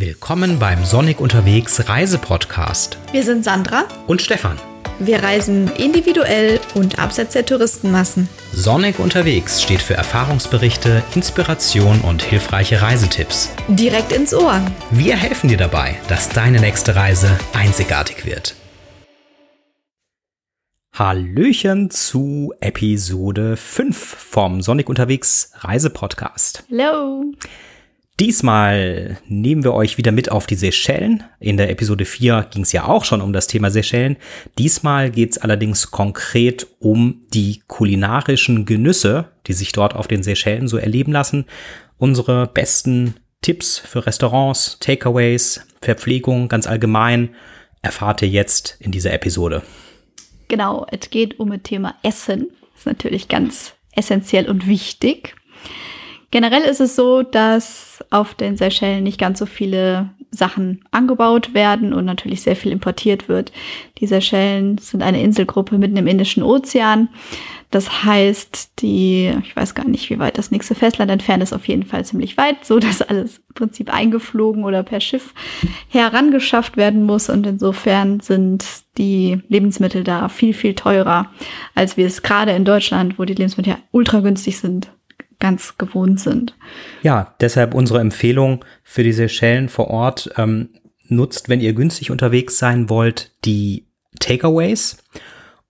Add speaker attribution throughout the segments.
Speaker 1: Willkommen beim Sonic unterwegs Reisepodcast.
Speaker 2: Wir sind Sandra
Speaker 1: und Stefan.
Speaker 2: Wir reisen individuell und abseits der Touristenmassen.
Speaker 1: Sonic unterwegs steht für Erfahrungsberichte, Inspiration und hilfreiche Reisetipps.
Speaker 2: Direkt ins Ohr.
Speaker 1: Wir helfen dir dabei, dass deine nächste Reise einzigartig wird. Hallöchen zu Episode 5 vom Sonic unterwegs Reisepodcast.
Speaker 2: Hello.
Speaker 1: Diesmal nehmen wir euch wieder mit auf die Seychellen. In der Episode 4 ging es ja auch schon um das Thema Seychellen. Diesmal geht es allerdings konkret um die kulinarischen Genüsse, die sich dort auf den Seychellen so erleben lassen. Unsere besten Tipps für Restaurants, Takeaways, Verpflegung ganz allgemein erfahrt ihr jetzt in dieser Episode.
Speaker 2: Genau, es geht um das Thema Essen. Das ist natürlich ganz essentiell und wichtig. Generell ist es so, dass auf den Seychellen nicht ganz so viele Sachen angebaut werden und natürlich sehr viel importiert wird. Die Seychellen sind eine Inselgruppe mitten im Indischen Ozean. Das heißt, die, ich weiß gar nicht, wie weit das nächste Festland entfernt ist, auf jeden Fall ziemlich weit, so dass alles im Prinzip eingeflogen oder per Schiff herangeschafft werden muss. Und insofern sind die Lebensmittel da viel, viel teurer, als wir es gerade in Deutschland, wo die Lebensmittel ultra günstig sind, ganz gewohnt sind.
Speaker 1: Ja, deshalb unsere Empfehlung für die Seychellen vor Ort. Ähm, nutzt, wenn ihr günstig unterwegs sein wollt, die Takeaways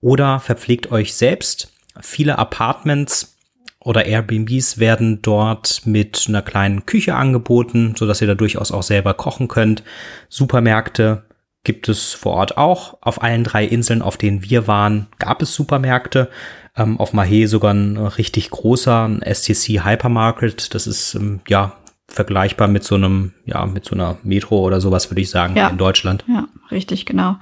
Speaker 1: oder verpflegt euch selbst. Viele Apartments oder Airbnbs werden dort mit einer kleinen Küche angeboten, so dass ihr da durchaus auch selber kochen könnt. Supermärkte gibt es vor Ort auch. Auf allen drei Inseln, auf denen wir waren, gab es Supermärkte. Ähm, auf Mahé sogar ein richtig großer ein STC Hypermarket. Das ist ähm, ja vergleichbar mit so einem, ja, mit so einer Metro oder sowas, würde ich sagen, ja. in Deutschland.
Speaker 2: Ja, richtig, genau.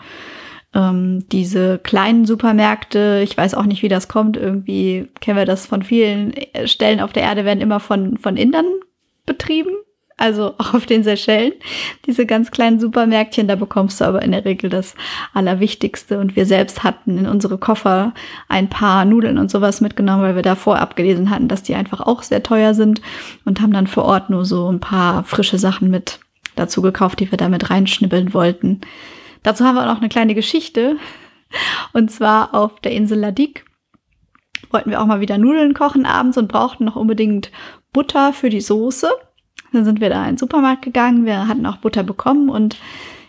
Speaker 2: Ähm, diese kleinen Supermärkte, ich weiß auch nicht, wie das kommt. Irgendwie kennen wir das von vielen Stellen auf der Erde, werden immer von, von Indern betrieben also auch auf den Seychellen. Diese ganz kleinen Supermärktchen, da bekommst du aber in der Regel das Allerwichtigste. Und wir selbst hatten in unsere Koffer ein paar Nudeln und sowas mitgenommen, weil wir davor abgelesen hatten, dass die einfach auch sehr teuer sind und haben dann vor Ort nur so ein paar frische Sachen mit dazu gekauft, die wir damit reinschnibbeln wollten. Dazu haben wir auch noch eine kleine Geschichte. Und zwar auf der Insel Ladik wollten wir auch mal wieder Nudeln kochen abends und brauchten noch unbedingt Butter für die Soße. Dann sind wir da in den Supermarkt gegangen, wir hatten auch Butter bekommen und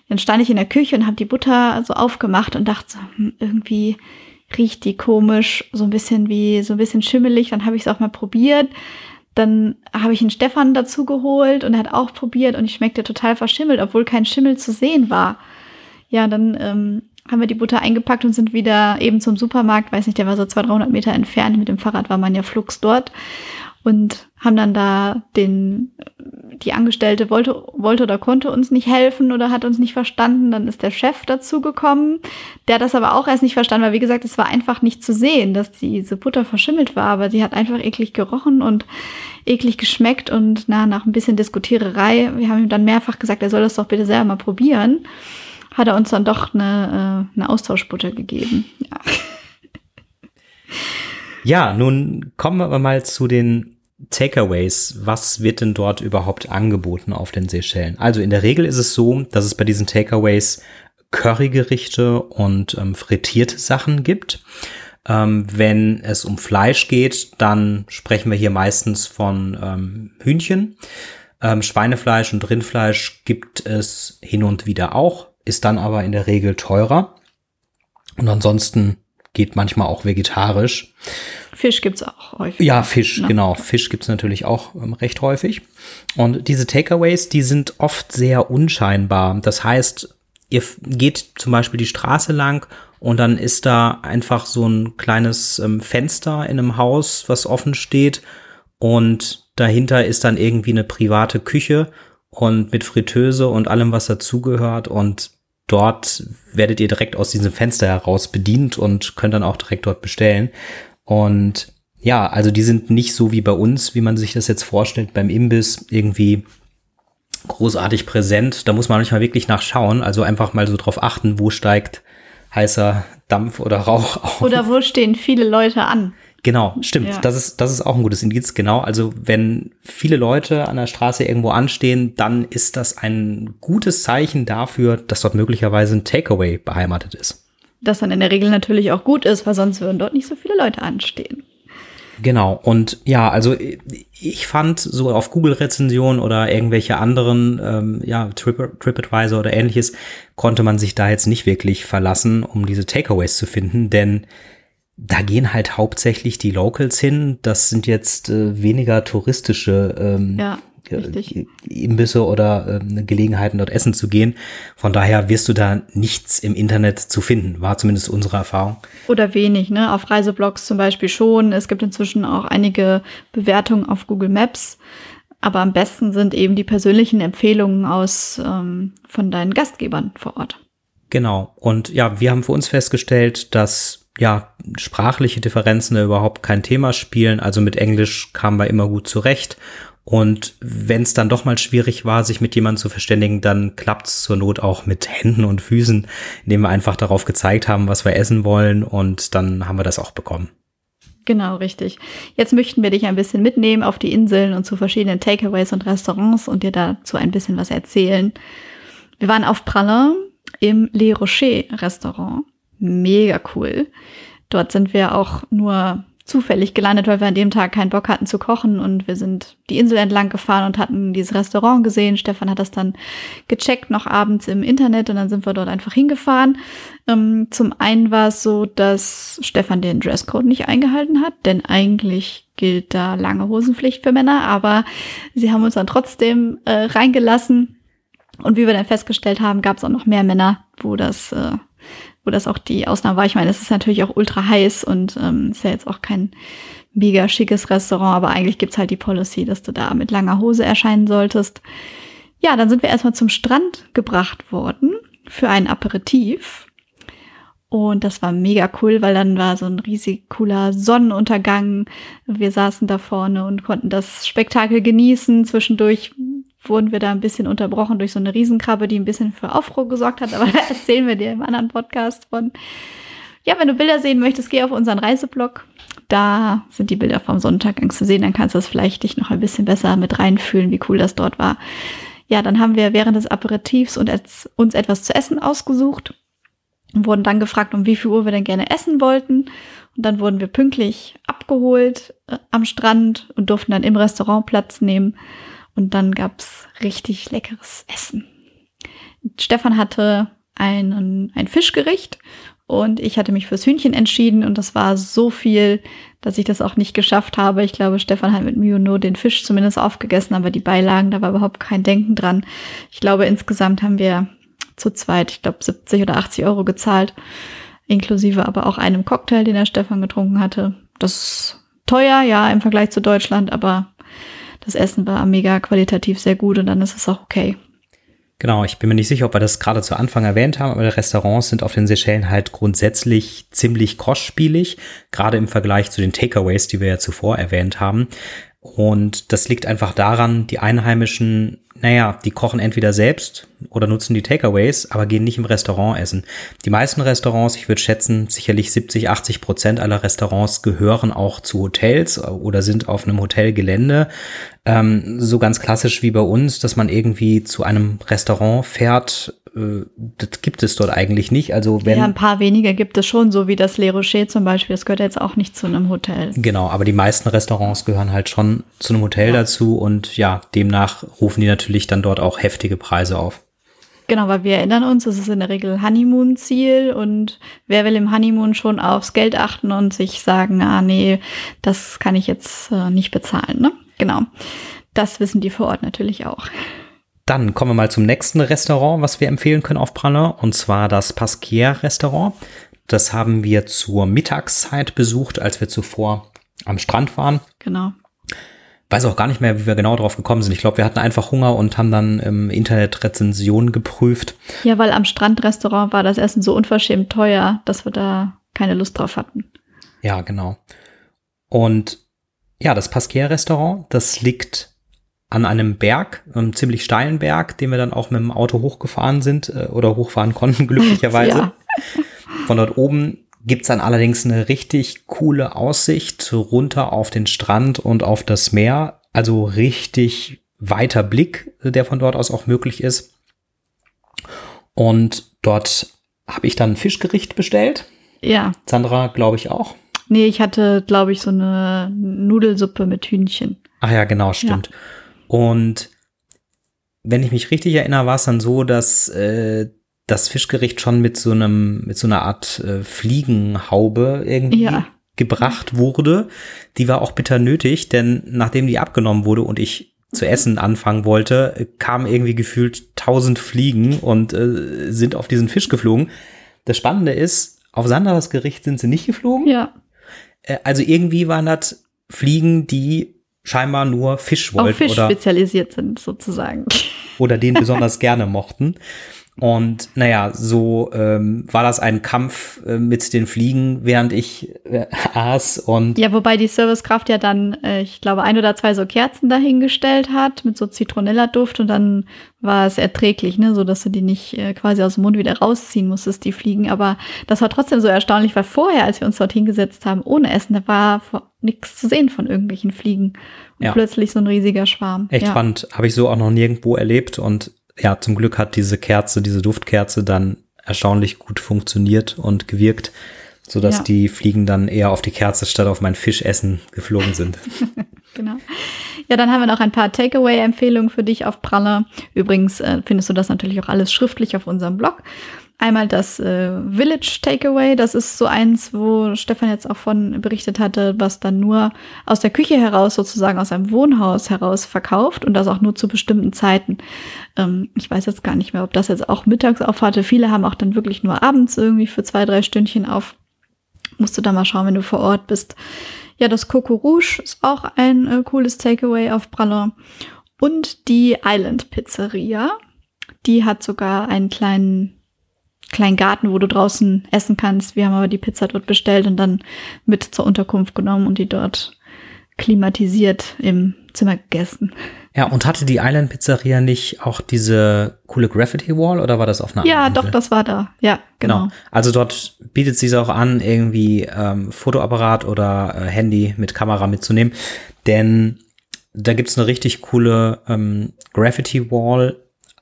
Speaker 2: dann stand ich in der Küche und habe die Butter so aufgemacht und dachte hm, irgendwie riecht die komisch, so ein bisschen wie, so ein bisschen schimmelig. Dann habe ich es auch mal probiert. Dann habe ich einen Stefan dazu geholt und er hat auch probiert und ich schmeckte total verschimmelt, obwohl kein Schimmel zu sehen war. Ja, dann ähm, haben wir die Butter eingepackt und sind wieder eben zum Supermarkt, weiß nicht, der war so 200, 300 Meter entfernt. Mit dem Fahrrad war man ja flugs dort und haben dann da den, die Angestellte wollte, wollte oder konnte uns nicht helfen oder hat uns nicht verstanden. Dann ist der Chef dazu gekommen. Der das aber auch erst nicht verstanden, weil wie gesagt, es war einfach nicht zu sehen, dass diese Butter verschimmelt war, aber sie hat einfach eklig gerochen und eklig geschmeckt und na, nach ein bisschen Diskutiererei, wir haben ihm dann mehrfach gesagt, er soll das doch bitte selber mal probieren, hat er uns dann doch eine, äh, eine Austauschbutter gegeben. Ja.
Speaker 1: Ja, nun kommen wir mal zu den Takeaways. Was wird denn dort überhaupt angeboten auf den Seychellen? Also in der Regel ist es so, dass es bei diesen Takeaways Currygerichte und ähm, frittierte Sachen gibt. Ähm, wenn es um Fleisch geht, dann sprechen wir hier meistens von ähm, Hühnchen. Ähm, Schweinefleisch und Rindfleisch gibt es hin und wieder auch, ist dann aber in der Regel teurer. Und ansonsten geht manchmal auch vegetarisch.
Speaker 2: Fisch gibt's auch häufig.
Speaker 1: Ja, Fisch, ne? genau. Fisch gibt's natürlich auch ähm, recht häufig. Und diese Takeaways, die sind oft sehr unscheinbar. Das heißt, ihr geht zum Beispiel die Straße lang und dann ist da einfach so ein kleines ähm, Fenster in einem Haus, was offen steht. Und dahinter ist dann irgendwie eine private Küche und mit Fritteuse und allem, was dazugehört. Und dort werdet ihr direkt aus diesem Fenster heraus bedient und könnt dann auch direkt dort bestellen. Und ja, also die sind nicht so wie bei uns, wie man sich das jetzt vorstellt, beim Imbiss irgendwie großartig präsent. Da muss man manchmal wirklich nachschauen, also einfach mal so drauf achten, wo steigt heißer Dampf oder Rauch auf.
Speaker 2: Oder wo stehen viele Leute an.
Speaker 1: Genau, stimmt.
Speaker 2: Ja.
Speaker 1: Das ist, das ist auch ein gutes Indiz. Genau. Also wenn viele Leute an der Straße irgendwo anstehen, dann ist das ein gutes Zeichen dafür, dass dort möglicherweise ein Takeaway beheimatet ist.
Speaker 2: Das dann in der Regel natürlich auch gut ist, weil sonst würden dort nicht so viele Leute anstehen.
Speaker 1: Genau. Und ja, also ich fand so auf Google-Rezensionen oder irgendwelche anderen, ähm, ja, Trip, TripAdvisor oder ähnliches, konnte man sich da jetzt nicht wirklich verlassen, um diese Takeaways zu finden, denn da gehen halt hauptsächlich die Locals hin. Das sind jetzt äh, weniger touristische ähm,
Speaker 2: Ja, richtig.
Speaker 1: Imbisse oder ähm, Gelegenheiten, dort essen zu gehen. Von daher wirst du da nichts im Internet zu finden, war zumindest unsere Erfahrung.
Speaker 2: Oder wenig, ne? Auf Reiseblogs zum Beispiel schon. Es gibt inzwischen auch einige Bewertungen auf Google Maps. Aber am besten sind eben die persönlichen Empfehlungen aus ähm, von deinen Gastgebern vor Ort.
Speaker 1: Genau. Und ja, wir haben für uns festgestellt, dass ja, sprachliche Differenzen überhaupt kein Thema spielen. Also mit Englisch kamen wir immer gut zurecht. Und wenn es dann doch mal schwierig war, sich mit jemandem zu verständigen, dann klappt es zur Not auch mit Händen und Füßen, indem wir einfach darauf gezeigt haben, was wir essen wollen. Und dann haben wir das auch bekommen.
Speaker 2: Genau, richtig. Jetzt möchten wir dich ein bisschen mitnehmen auf die Inseln und zu verschiedenen Takeaways und Restaurants und dir dazu ein bisschen was erzählen. Wir waren auf Pralin im Le Rocher Restaurant mega cool. Dort sind wir auch nur zufällig gelandet, weil wir an dem Tag keinen Bock hatten zu kochen und wir sind die Insel entlang gefahren und hatten dieses Restaurant gesehen. Stefan hat das dann gecheckt noch abends im Internet und dann sind wir dort einfach hingefahren. Ähm, zum einen war es so, dass Stefan den Dresscode nicht eingehalten hat, denn eigentlich gilt da lange Hosenpflicht für Männer, aber sie haben uns dann trotzdem äh, reingelassen. Und wie wir dann festgestellt haben, gab es auch noch mehr Männer, wo das äh, wo das auch die Ausnahme war. Ich meine, es ist natürlich auch ultra heiß und ähm, ist ja jetzt auch kein mega schickes Restaurant, aber eigentlich gibt's halt die Policy, dass du da mit langer Hose erscheinen solltest. Ja, dann sind wir erstmal zum Strand gebracht worden für ein Aperitif. Und das war mega cool, weil dann war so ein riesig cooler Sonnenuntergang. Wir saßen da vorne und konnten das Spektakel genießen. Zwischendurch wurden wir da ein bisschen unterbrochen durch so eine Riesenkrabbe, die ein bisschen für Aufruhr gesorgt hat, aber da erzählen wir dir im anderen Podcast von. Ja, wenn du Bilder sehen möchtest, geh auf unseren Reiseblog. Da sind die Bilder vom Sonnenuntergang zu sehen, dann kannst du das vielleicht dich noch ein bisschen besser mit reinfühlen, wie cool das dort war. Ja, dann haben wir während des Aperitifs uns etwas zu essen ausgesucht und wurden dann gefragt, um wie viel Uhr wir denn gerne essen wollten. Und dann wurden wir pünktlich abgeholt äh, am Strand und durften dann im Restaurant Platz nehmen. Und dann gab's richtig leckeres Essen. Stefan hatte einen, ein Fischgericht und ich hatte mich fürs Hühnchen entschieden und das war so viel, dass ich das auch nicht geschafft habe. Ich glaube, Stefan hat mit Mühe nur den Fisch zumindest aufgegessen, aber die Beilagen, da war überhaupt kein Denken dran. Ich glaube, insgesamt haben wir zu zweit, ich glaube, 70 oder 80 Euro gezahlt, inklusive aber auch einem Cocktail, den der Stefan getrunken hatte. Das ist teuer, ja, im Vergleich zu Deutschland, aber das Essen war mega qualitativ sehr gut und dann ist es auch okay.
Speaker 1: Genau, ich bin mir nicht sicher, ob wir das gerade zu Anfang erwähnt haben, aber die Restaurants sind auf den Seychellen halt grundsätzlich ziemlich kostspielig, gerade im Vergleich zu den Takeaways, die wir ja zuvor erwähnt haben. Und das liegt einfach daran, die Einheimischen naja, die kochen entweder selbst oder nutzen die Takeaways, aber gehen nicht im Restaurant essen. Die meisten Restaurants, ich würde schätzen, sicherlich 70, 80 Prozent aller Restaurants gehören auch zu Hotels oder sind auf einem Hotelgelände. Ähm, so ganz klassisch wie bei uns, dass man irgendwie zu einem Restaurant fährt, äh, das gibt es dort eigentlich nicht. Also wenn
Speaker 2: ja, ein paar weniger gibt es schon, so wie das Le Rocher zum Beispiel. Das gehört jetzt auch nicht zu einem Hotel.
Speaker 1: Genau, aber die meisten Restaurants gehören halt schon zu einem Hotel ja. dazu und ja, demnach rufen die natürlich dann dort auch heftige Preise auf.
Speaker 2: Genau, weil wir erinnern uns, es ist in der Regel Honeymoon-Ziel und wer will im Honeymoon schon aufs Geld achten und sich sagen, ah nee, das kann ich jetzt äh, nicht bezahlen, ne? Genau. Das wissen die vor Ort natürlich auch.
Speaker 1: Dann kommen wir mal zum nächsten Restaurant, was wir empfehlen können auf Pralin, und zwar das Pasquier Restaurant. Das haben wir zur Mittagszeit besucht, als wir zuvor am Strand waren.
Speaker 2: Genau.
Speaker 1: Weiß auch gar nicht mehr, wie wir genau drauf gekommen sind. Ich glaube, wir hatten einfach Hunger und haben dann im Internet Rezensionen geprüft.
Speaker 2: Ja, weil am Strandrestaurant war das Essen so unverschämt teuer, dass wir da keine Lust drauf hatten.
Speaker 1: Ja, genau. Und ja, das Pasquier Restaurant, das liegt an einem Berg, einem ziemlich steilen Berg, den wir dann auch mit dem Auto hochgefahren sind äh, oder hochfahren konnten, glücklicherweise. ja. Von dort oben gibt's dann allerdings eine richtig coole Aussicht runter auf den Strand und auf das Meer. Also richtig weiter Blick, der von dort aus auch möglich ist. Und dort habe ich dann ein Fischgericht bestellt.
Speaker 2: Ja.
Speaker 1: Sandra, glaube ich, auch.
Speaker 2: Nee, ich hatte, glaube ich, so eine Nudelsuppe mit Hühnchen.
Speaker 1: Ach ja, genau, stimmt. Ja. Und wenn ich mich richtig erinnere, war es dann so, dass äh, das Fischgericht schon mit so einem, mit so einer Art äh, Fliegenhaube irgendwie ja. gebracht wurde. Die war auch bitter nötig, denn nachdem die abgenommen wurde und ich zu essen anfangen wollte, kamen irgendwie gefühlt tausend Fliegen und äh, sind auf diesen Fisch geflogen. Das Spannende ist, auf Sandras Gericht sind sie nicht geflogen.
Speaker 2: Ja.
Speaker 1: Äh, also irgendwie waren das Fliegen, die scheinbar nur Fisch wollten. Auf
Speaker 2: Fisch oder, spezialisiert sind, sozusagen.
Speaker 1: Oder den besonders gerne mochten. Und naja, so ähm, war das ein Kampf äh, mit den Fliegen, während ich äh, aß. Und
Speaker 2: ja, wobei die Servicekraft ja dann, äh, ich glaube, ein oder zwei so Kerzen dahingestellt hat mit so Zitronella-Duft und dann war es erträglich, ne, so dass du die nicht äh, quasi aus dem Mund wieder rausziehen musstest, die Fliegen. Aber das war trotzdem so erstaunlich, weil vorher, als wir uns dort hingesetzt haben, ohne Essen, da war nichts zu sehen von irgendwelchen Fliegen. Und ja. plötzlich so ein riesiger Schwarm.
Speaker 1: Echt ja. spannend. Habe ich so auch noch nirgendwo erlebt und ja, zum Glück hat diese Kerze, diese Duftkerze dann erstaunlich gut funktioniert und gewirkt, so dass ja. die Fliegen dann eher auf die Kerze statt auf mein Fischessen geflogen sind.
Speaker 2: genau. Ja, dann haben wir noch ein paar Takeaway-Empfehlungen für dich auf Pralle. Übrigens äh, findest du das natürlich auch alles schriftlich auf unserem Blog. Einmal das äh, Village Takeaway, das ist so eins, wo Stefan jetzt auch von berichtet hatte, was dann nur aus der Küche heraus, sozusagen aus einem Wohnhaus heraus verkauft und das auch nur zu bestimmten Zeiten. Ähm, ich weiß jetzt gar nicht mehr, ob das jetzt auch mittags auf hatte. Viele haben auch dann wirklich nur abends irgendwie für zwei, drei Stündchen auf. Musst du da mal schauen, wenn du vor Ort bist. Ja, das Coco Rouge ist auch ein äh, cooles Takeaway auf Praller. Und die Island Pizzeria, die hat sogar einen kleinen kleinen Garten, wo du draußen essen kannst. Wir haben aber die Pizza dort bestellt und dann mit zur Unterkunft genommen und die dort klimatisiert im Zimmer gegessen.
Speaker 1: Ja, und hatte die Island Pizzeria nicht auch diese coole Graffiti Wall oder war das auf einer
Speaker 2: Ja, anderen doch, das war da. Ja, genau. genau.
Speaker 1: Also dort bietet sie es auch an, irgendwie ähm, Fotoapparat oder äh, Handy mit Kamera mitzunehmen, denn da gibt's eine richtig coole ähm, Graffiti Wall,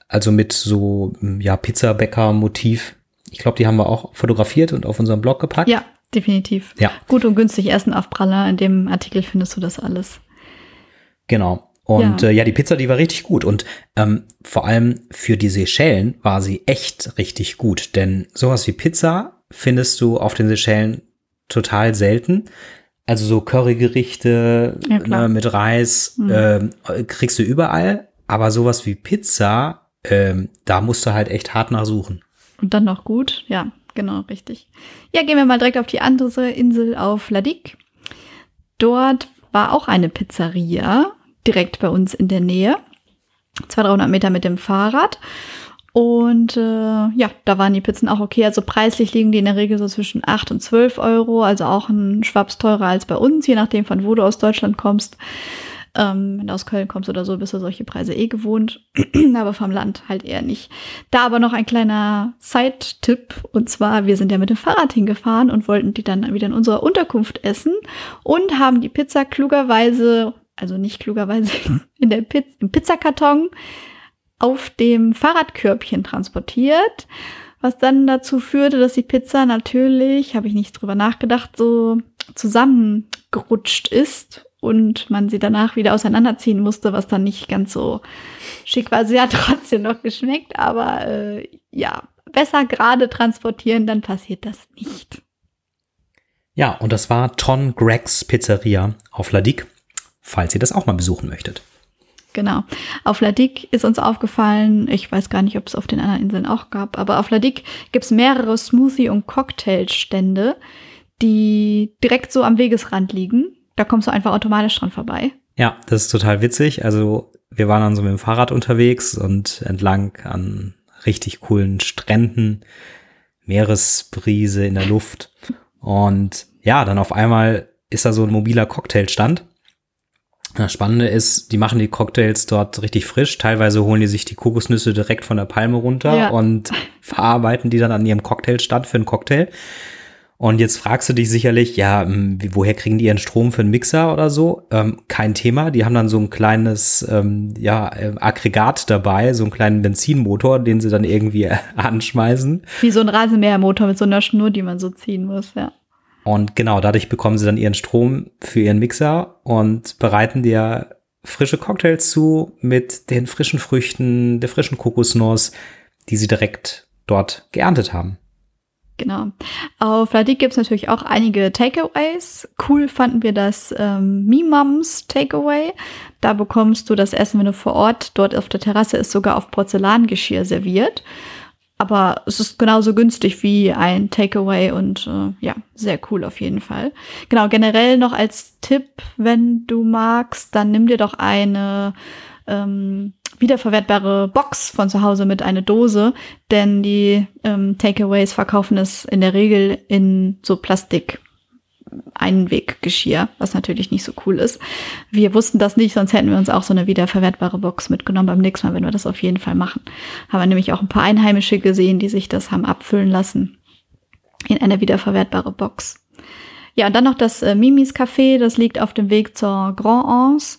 Speaker 1: also mit so ja Pizzabäcker-Motiv ich glaube, die haben wir auch fotografiert und auf unserem Blog gepackt.
Speaker 2: Ja, definitiv.
Speaker 1: Ja.
Speaker 2: Gut und günstig essen auf Praller. In dem Artikel findest du das alles.
Speaker 1: Genau. Und ja, äh, ja die Pizza, die war richtig gut. Und ähm, vor allem für die Seychellen war sie echt richtig gut. Denn sowas wie Pizza findest du auf den Seychellen total selten. Also so Currygerichte ja, ne, mit Reis mhm. äh, kriegst du überall. Aber sowas wie Pizza, äh, da musst du halt echt hart nachsuchen.
Speaker 2: Und dann noch gut. Ja, genau, richtig. Ja, gehen wir mal direkt auf die andere Insel auf Ladik. Dort war auch eine Pizzeria direkt bei uns in der Nähe. 200, 300 Meter mit dem Fahrrad. Und äh, ja, da waren die Pizzen auch okay. Also preislich liegen die in der Regel so zwischen 8 und 12 Euro. Also auch ein Schwaps teurer als bei uns, je nachdem von wo du aus Deutschland kommst. Ähm, wenn du aus Köln kommst oder so, bist du solche Preise eh gewohnt. aber vom Land halt eher nicht. Da aber noch ein kleiner Side-Tipp. Und zwar, wir sind ja mit dem Fahrrad hingefahren und wollten die dann wieder in unserer Unterkunft essen und haben die Pizza klugerweise, also nicht klugerweise, in der Piz im Pizzakarton auf dem Fahrradkörbchen transportiert. Was dann dazu führte, dass die Pizza natürlich, habe ich nicht drüber nachgedacht, so zusammengerutscht ist und man sie danach wieder auseinanderziehen musste, was dann nicht ganz so schick war. Sie hat trotzdem noch geschmeckt, aber äh, ja, besser gerade transportieren, dann passiert das nicht.
Speaker 1: Ja, und das war Ton Gregs Pizzeria auf Ladik, falls ihr das auch mal besuchen möchtet.
Speaker 2: Genau. Auf Ladik ist uns aufgefallen, ich weiß gar nicht, ob es auf den anderen Inseln auch gab, aber auf Ladik gibt es mehrere Smoothie- und Cocktailstände, die direkt so am Wegesrand liegen da kommst du einfach automatisch dran vorbei.
Speaker 1: Ja, das ist total witzig. Also wir waren dann so mit dem Fahrrad unterwegs und entlang an richtig coolen Stränden, Meeresbrise in der Luft. Und ja, dann auf einmal ist da so ein mobiler Cocktailstand. Das Spannende ist, die machen die Cocktails dort richtig frisch. Teilweise holen die sich die Kokosnüsse direkt von der Palme runter ja. und verarbeiten die dann an ihrem Cocktailstand für einen Cocktail. Und jetzt fragst du dich sicherlich, ja, hm, woher kriegen die ihren Strom für einen Mixer oder so? Ähm, kein Thema. Die haben dann so ein kleines ähm, ja, äh, Aggregat dabei, so einen kleinen Benzinmotor, den sie dann irgendwie anschmeißen.
Speaker 2: Wie so ein Rasenmähermotor mit so einer Schnur, die man so ziehen muss, ja.
Speaker 1: Und genau, dadurch bekommen sie dann ihren Strom für ihren Mixer und bereiten dir frische Cocktails zu mit den frischen Früchten, der frischen Kokosnuss, die sie direkt dort geerntet haben.
Speaker 2: Genau. Auf Ladik gibt es natürlich auch einige Takeaways. Cool fanden wir das ähm, Mimams Takeaway. Da bekommst du das Essen, wenn du vor Ort dort auf der Terrasse ist, sogar auf Porzellangeschirr serviert. Aber es ist genauso günstig wie ein Takeaway und äh, ja, sehr cool auf jeden Fall. Genau, generell noch als Tipp, wenn du magst, dann nimm dir doch eine ähm, wiederverwertbare Box von zu Hause mit eine Dose, denn die ähm, Takeaways verkaufen es in der Regel in so Plastik. Einweggeschirr, was natürlich nicht so cool ist. Wir wussten das nicht, sonst hätten wir uns auch so eine wiederverwertbare Box mitgenommen beim nächsten Mal, wenn wir das auf jeden Fall machen. Haben wir nämlich auch ein paar Einheimische gesehen, die sich das haben abfüllen lassen in eine wiederverwertbare Box. Ja, und dann noch das äh, Mimis Café, das liegt auf dem Weg zur Grand Anse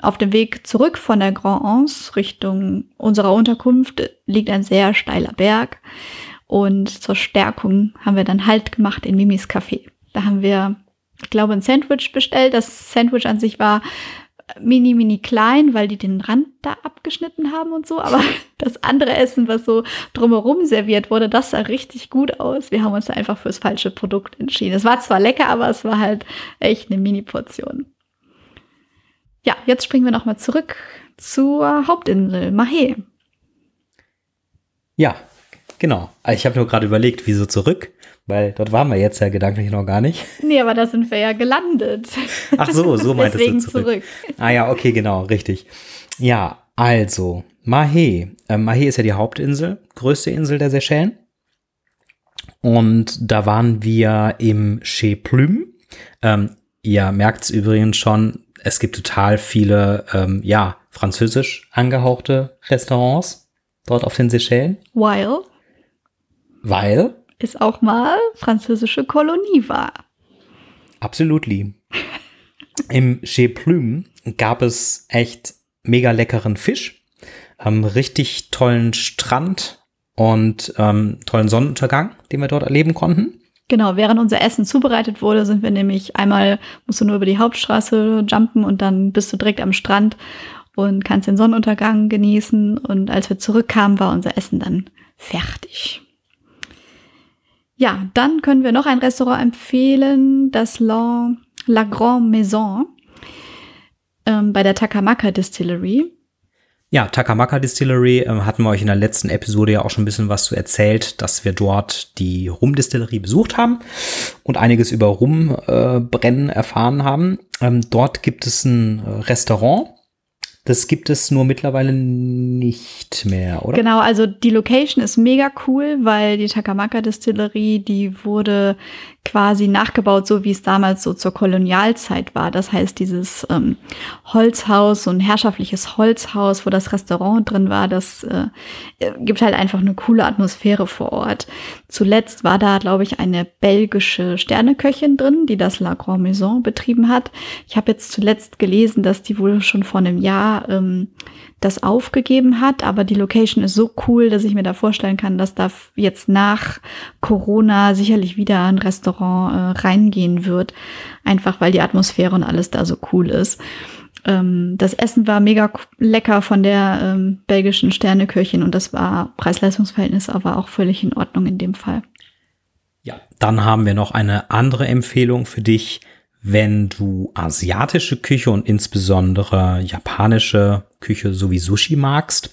Speaker 2: auf dem Weg zurück von der Grand Anse Richtung unserer Unterkunft liegt ein sehr steiler Berg. Und zur Stärkung haben wir dann Halt gemacht in Mimis Café. Da haben wir, ich glaube, ein Sandwich bestellt. Das Sandwich an sich war mini, mini klein, weil die den Rand da abgeschnitten haben und so. Aber das andere Essen, was so drumherum serviert wurde, das sah richtig gut aus. Wir haben uns einfach fürs falsche Produkt entschieden. Es war zwar lecker, aber es war halt echt eine Mini-Portion. Ja, jetzt springen wir nochmal zurück zur Hauptinsel, Mahé.
Speaker 1: Ja, genau. Ich habe nur gerade überlegt, wieso zurück, weil dort waren wir jetzt ja gedanklich noch gar nicht.
Speaker 2: Nee, aber da sind wir ja gelandet.
Speaker 1: Ach so, so meintest du zurück. zurück. Ah ja, okay, genau, richtig. Ja, also, Mahé. Äh, Mahé ist ja die Hauptinsel, größte Insel der Seychellen. Und da waren wir im Chez Plume. Ähm, ihr merkt es übrigens schon, es gibt total viele, ähm, ja, französisch angehauchte Restaurants dort auf den Seychellen.
Speaker 2: Weil?
Speaker 1: Weil?
Speaker 2: Es auch mal französische Kolonie war.
Speaker 1: Absolutely. Im Chez Plume gab es echt mega leckeren Fisch, ähm, richtig tollen Strand und ähm, tollen Sonnenuntergang, den wir dort erleben konnten.
Speaker 2: Genau, während unser Essen zubereitet wurde, sind wir nämlich einmal, musst du nur über die Hauptstraße jumpen und dann bist du direkt am Strand und kannst den Sonnenuntergang genießen. Und als wir zurückkamen, war unser Essen dann fertig. Ja, dann können wir noch ein Restaurant empfehlen, das La, La Grande Maison ähm, bei der Takamaka Distillery.
Speaker 1: Ja, Takamaka Distillery äh, hatten wir euch in der letzten Episode ja auch schon ein bisschen was zu erzählt, dass wir dort die Rumdistillerie besucht haben und einiges über Rumbrennen äh, erfahren haben. Ähm, dort gibt es ein äh, Restaurant das gibt es nur mittlerweile nicht mehr, oder?
Speaker 2: Genau, also die Location ist mega cool, weil die Takamaka Distillerie, die wurde quasi nachgebaut, so wie es damals so zur Kolonialzeit war. Das heißt, dieses ähm, Holzhaus, so ein herrschaftliches Holzhaus, wo das Restaurant drin war, das äh, gibt halt einfach eine coole Atmosphäre vor Ort. Zuletzt war da, glaube ich, eine belgische Sterneköchin drin, die das La Grande Maison betrieben hat. Ich habe jetzt zuletzt gelesen, dass die wohl schon vor einem Jahr ähm, das aufgegeben hat, aber die Location ist so cool, dass ich mir da vorstellen kann, dass da jetzt nach Corona sicherlich wieder ein Restaurant äh, reingehen wird, einfach weil die Atmosphäre und alles da so cool ist. Ähm, das Essen war mega lecker von der ähm, belgischen Sterneköchin und das war Preis-Leistungs-Verhältnis aber auch völlig in Ordnung in dem Fall.
Speaker 1: Ja, dann haben wir noch eine andere Empfehlung für dich, wenn du asiatische Küche und insbesondere japanische Küche sowie Sushi magst.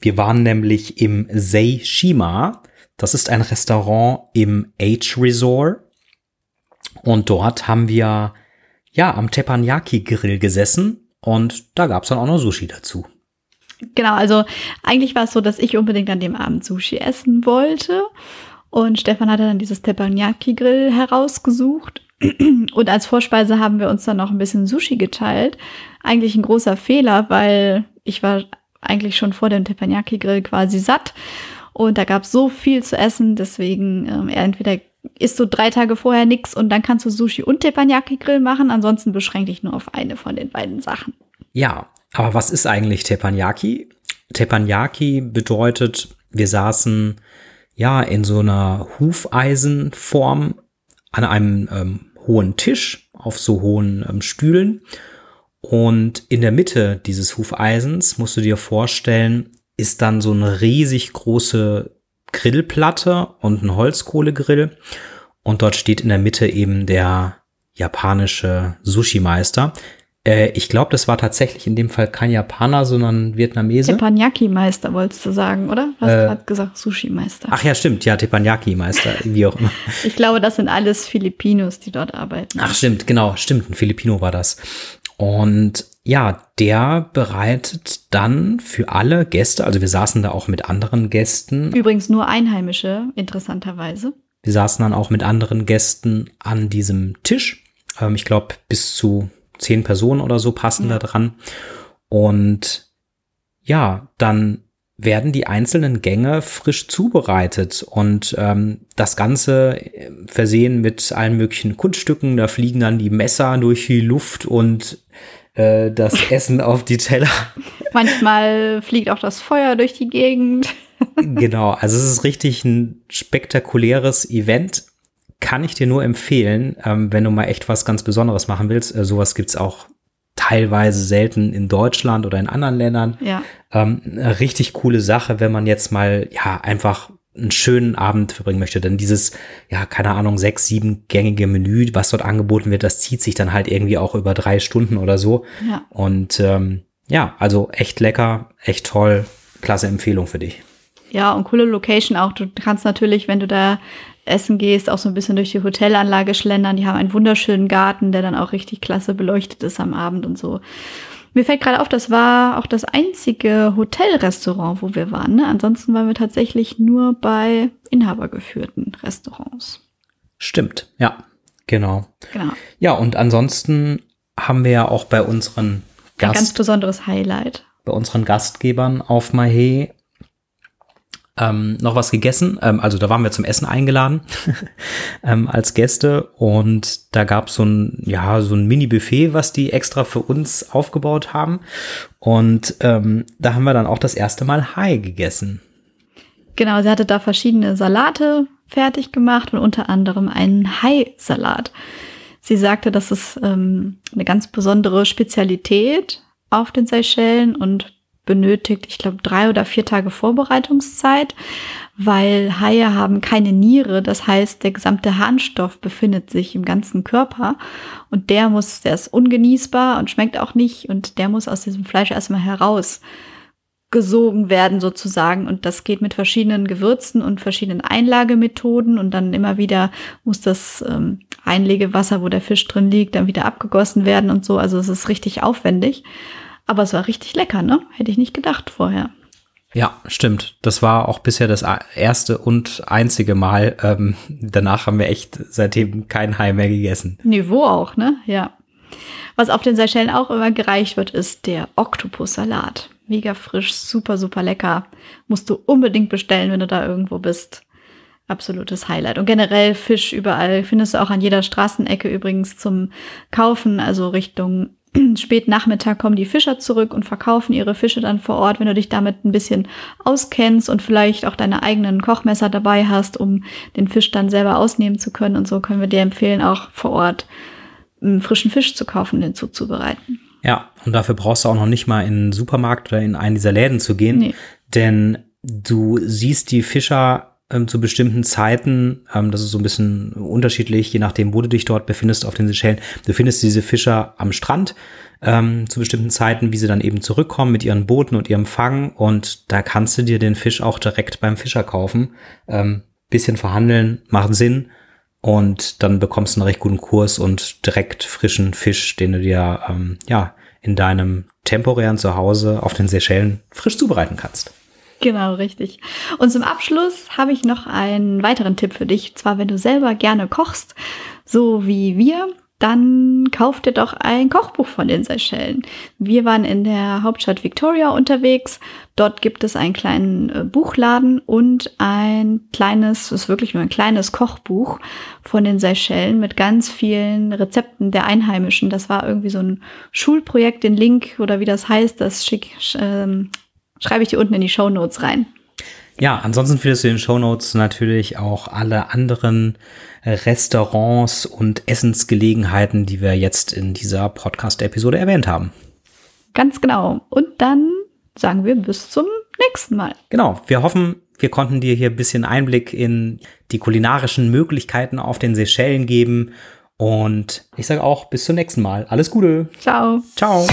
Speaker 1: Wir waren nämlich im Seishima. Das ist ein Restaurant im H Resort. Und dort haben wir ja am Teppanyaki Grill gesessen und da gab es dann auch noch Sushi dazu.
Speaker 2: Genau, also eigentlich war es so, dass ich unbedingt an dem Abend Sushi essen wollte. Und Stefan hatte dann dieses Teppanyaki-Grill herausgesucht. Und als Vorspeise haben wir uns dann noch ein bisschen Sushi geteilt. Eigentlich ein großer Fehler, weil ich war eigentlich schon vor dem Teppanyaki-Grill quasi satt. Und da gab es so viel zu essen, deswegen ähm, entweder isst du drei Tage vorher nix und dann kannst du Sushi und Teppanyaki-Grill machen. Ansonsten beschränk dich nur auf eine von den beiden Sachen.
Speaker 1: Ja, aber was ist eigentlich Teppanyaki? Teppanyaki bedeutet, wir saßen ja in so einer Hufeisenform an einem ähm, hohen Tisch auf so hohen ähm, Stühlen. Und in der Mitte dieses Hufeisens musst du dir vorstellen, ist dann so eine riesig große Grillplatte und ein Holzkohlegrill. Und dort steht in der Mitte eben der japanische Sushi-Meister. Äh, ich glaube, das war tatsächlich in dem Fall kein Japaner, sondern Vietnamese.
Speaker 2: Teppanyaki-Meister wolltest du sagen, oder? Du hast
Speaker 1: Äh,
Speaker 2: gerade gesagt Sushi-Meister.
Speaker 1: Ach ja, stimmt, ja, Teppanyaki-Meister, wie auch immer.
Speaker 2: Ich glaube, das sind alles Filipinos, die dort arbeiten.
Speaker 1: Ach stimmt, genau, stimmt, ein Filipino war das. Und ja, der bereitet dann für alle Gäste, also wir saßen da auch mit anderen Gästen,
Speaker 2: Übrigens nur Einheimische, interessanterweise.
Speaker 1: wir saßen dann auch mit anderen Gästen an diesem Tisch. Ähm, ich glaube, bis zu zehn Personen oder so passen
Speaker 2: Ja.
Speaker 1: da dran. Und ja, dann werden die einzelnen Gänge frisch zubereitet und ähm, das Ganze äh, versehen mit allen möglichen Kunststücken. Da fliegen dann die Messer durch die Luft und äh, das Essen auf die Teller.
Speaker 2: Manchmal fliegt auch das Feuer durch die Gegend.
Speaker 1: Genau, also es ist richtig ein spektakuläres Event. Kann ich dir nur empfehlen, ähm, wenn du mal echt was ganz Besonderes machen willst. Äh, sowas gibt's auch teilweise selten in Deutschland oder in anderen Ländern.
Speaker 2: Ja,
Speaker 1: Ähm, eine richtig coole Sache, wenn man jetzt mal ja einfach einen schönen Abend verbringen möchte. Denn dieses, ja, keine Ahnung, sechs, sieben gängige Menü, was dort angeboten wird, das zieht sich dann halt irgendwie auch über drei Stunden oder so.
Speaker 2: ja.
Speaker 1: Und ähm, ja, also echt lecker, echt toll, klasse Empfehlung für dich.
Speaker 2: Ja, und coole Location auch. Du kannst natürlich, wenn du da essen gehst, auch so ein bisschen durch die Hotelanlage schlendern. Die haben einen wunderschönen Garten, der dann auch richtig klasse beleuchtet ist am Abend und so. Mir fällt gerade auf, das war auch das einzige Hotelrestaurant, wo wir waren. Ne? Ansonsten waren wir tatsächlich nur bei inhabergeführten Restaurants.
Speaker 1: Stimmt, ja, genau.
Speaker 2: Genau.
Speaker 1: Ja, und ansonsten haben wir ja auch bei unseren
Speaker 2: Ein ganz
Speaker 1: Gast,
Speaker 2: besonderes Highlight.
Speaker 1: bei unseren Gastgebern auf Mahé ähm, noch was gegessen. Ähm, also da waren wir zum Essen eingeladen ähm, als Gäste und da gab es so ein, ja, so ein Mini-Buffet, was die extra für uns aufgebaut haben. Und ähm, da haben wir dann auch das erste Mal Hai gegessen.
Speaker 2: Genau, sie hatte da verschiedene Salate fertig gemacht und unter anderem einen Hai-Salat. Sie sagte, das ist ähm, eine ganz besondere Spezialität auf den Seychellen und benötigt, ich glaube, drei oder vier Tage Vorbereitungszeit, weil Haie haben keine Niere. Das heißt, der gesamte Harnstoff befindet sich im ganzen Körper und der muss, der ist ungenießbar und schmeckt auch nicht und der muss aus diesem Fleisch erstmal heraus gesogen werden sozusagen und das geht mit verschiedenen Gewürzen und verschiedenen Einlagemethoden und dann immer wieder muss das ähm, Einlegewasser, wo der Fisch drin liegt, dann wieder abgegossen werden und so. Also es ist richtig aufwendig, aber es war richtig lecker, ne? Hätte ich nicht gedacht vorher.
Speaker 1: Ja, stimmt. Das war auch bisher das erste und einzige Mal. Ähm, danach haben wir echt seitdem kein Hai mehr gegessen.
Speaker 2: Niveau auch, ne? Ja. Was auf den Seychellen auch immer gereicht wird, ist der Oktopussalat. Mega frisch, super, super lecker. Musst du unbedingt bestellen, wenn du da irgendwo bist. Absolutes Highlight. Und generell Fisch überall. Findest du auch an jeder Straßenecke übrigens zum Kaufen. Also Richtung Spätnachmittag kommen die Fischer zurück und verkaufen ihre Fische dann vor Ort. Wenn du dich damit ein bisschen auskennst und vielleicht auch deine eigenen Kochmesser dabei hast, um den Fisch dann selber ausnehmen zu können und so, können wir dir empfehlen, auch vor Ort einen frischen Fisch zu kaufen, den zuzubereiten.
Speaker 1: Ja, und dafür brauchst du auch noch nicht mal in den Supermarkt oder in einen dieser Läden zu gehen,
Speaker 2: Nee.
Speaker 1: denn du siehst die Fischer ähm, zu bestimmten Zeiten, ähm, das ist so ein bisschen unterschiedlich, je nachdem, wo du dich dort befindest auf den Seychellen. Du findest diese Fischer am Strand ähm, zu bestimmten Zeiten, wie sie dann eben zurückkommen mit ihren Booten und ihrem Fang und da kannst du dir den Fisch auch direkt beim Fischer kaufen. Ähm, bisschen verhandeln, macht Sinn. Und dann bekommst du einen recht guten Kurs und direkt frischen Fisch, den du dir ähm, ja in deinem temporären Zuhause auf den Seychellen frisch zubereiten kannst.
Speaker 2: Genau, richtig. Und zum Abschluss habe ich noch einen weiteren Tipp für dich. Zwar, wenn du selber gerne kochst, so wie wir, dann kauft ihr doch ein Kochbuch von den Seychellen. Wir waren in der Hauptstadt Victoria unterwegs. Dort gibt es einen kleinen äh, Buchladen und ein kleines, ist wirklich nur ein kleines Kochbuch von den Seychellen mit ganz vielen Rezepten der Einheimischen. Das war irgendwie so ein Schulprojekt, den Link oder wie das heißt, das schick, ähm, schreibe ich dir unten in die Show Notes rein.
Speaker 1: Ja, ansonsten findest du in den Show Notes natürlich auch alle anderen Restaurants und Essensgelegenheiten, die wir jetzt in dieser Podcast-Episode erwähnt haben.
Speaker 2: Ganz genau. Und dann sagen wir bis zum nächsten Mal.
Speaker 1: Genau. Wir hoffen, wir konnten dir hier ein bisschen Einblick in die kulinarischen Möglichkeiten auf den Seychellen geben. Und ich sage auch bis zum nächsten Mal. Alles Gute.
Speaker 2: Ciao.
Speaker 1: Ciao.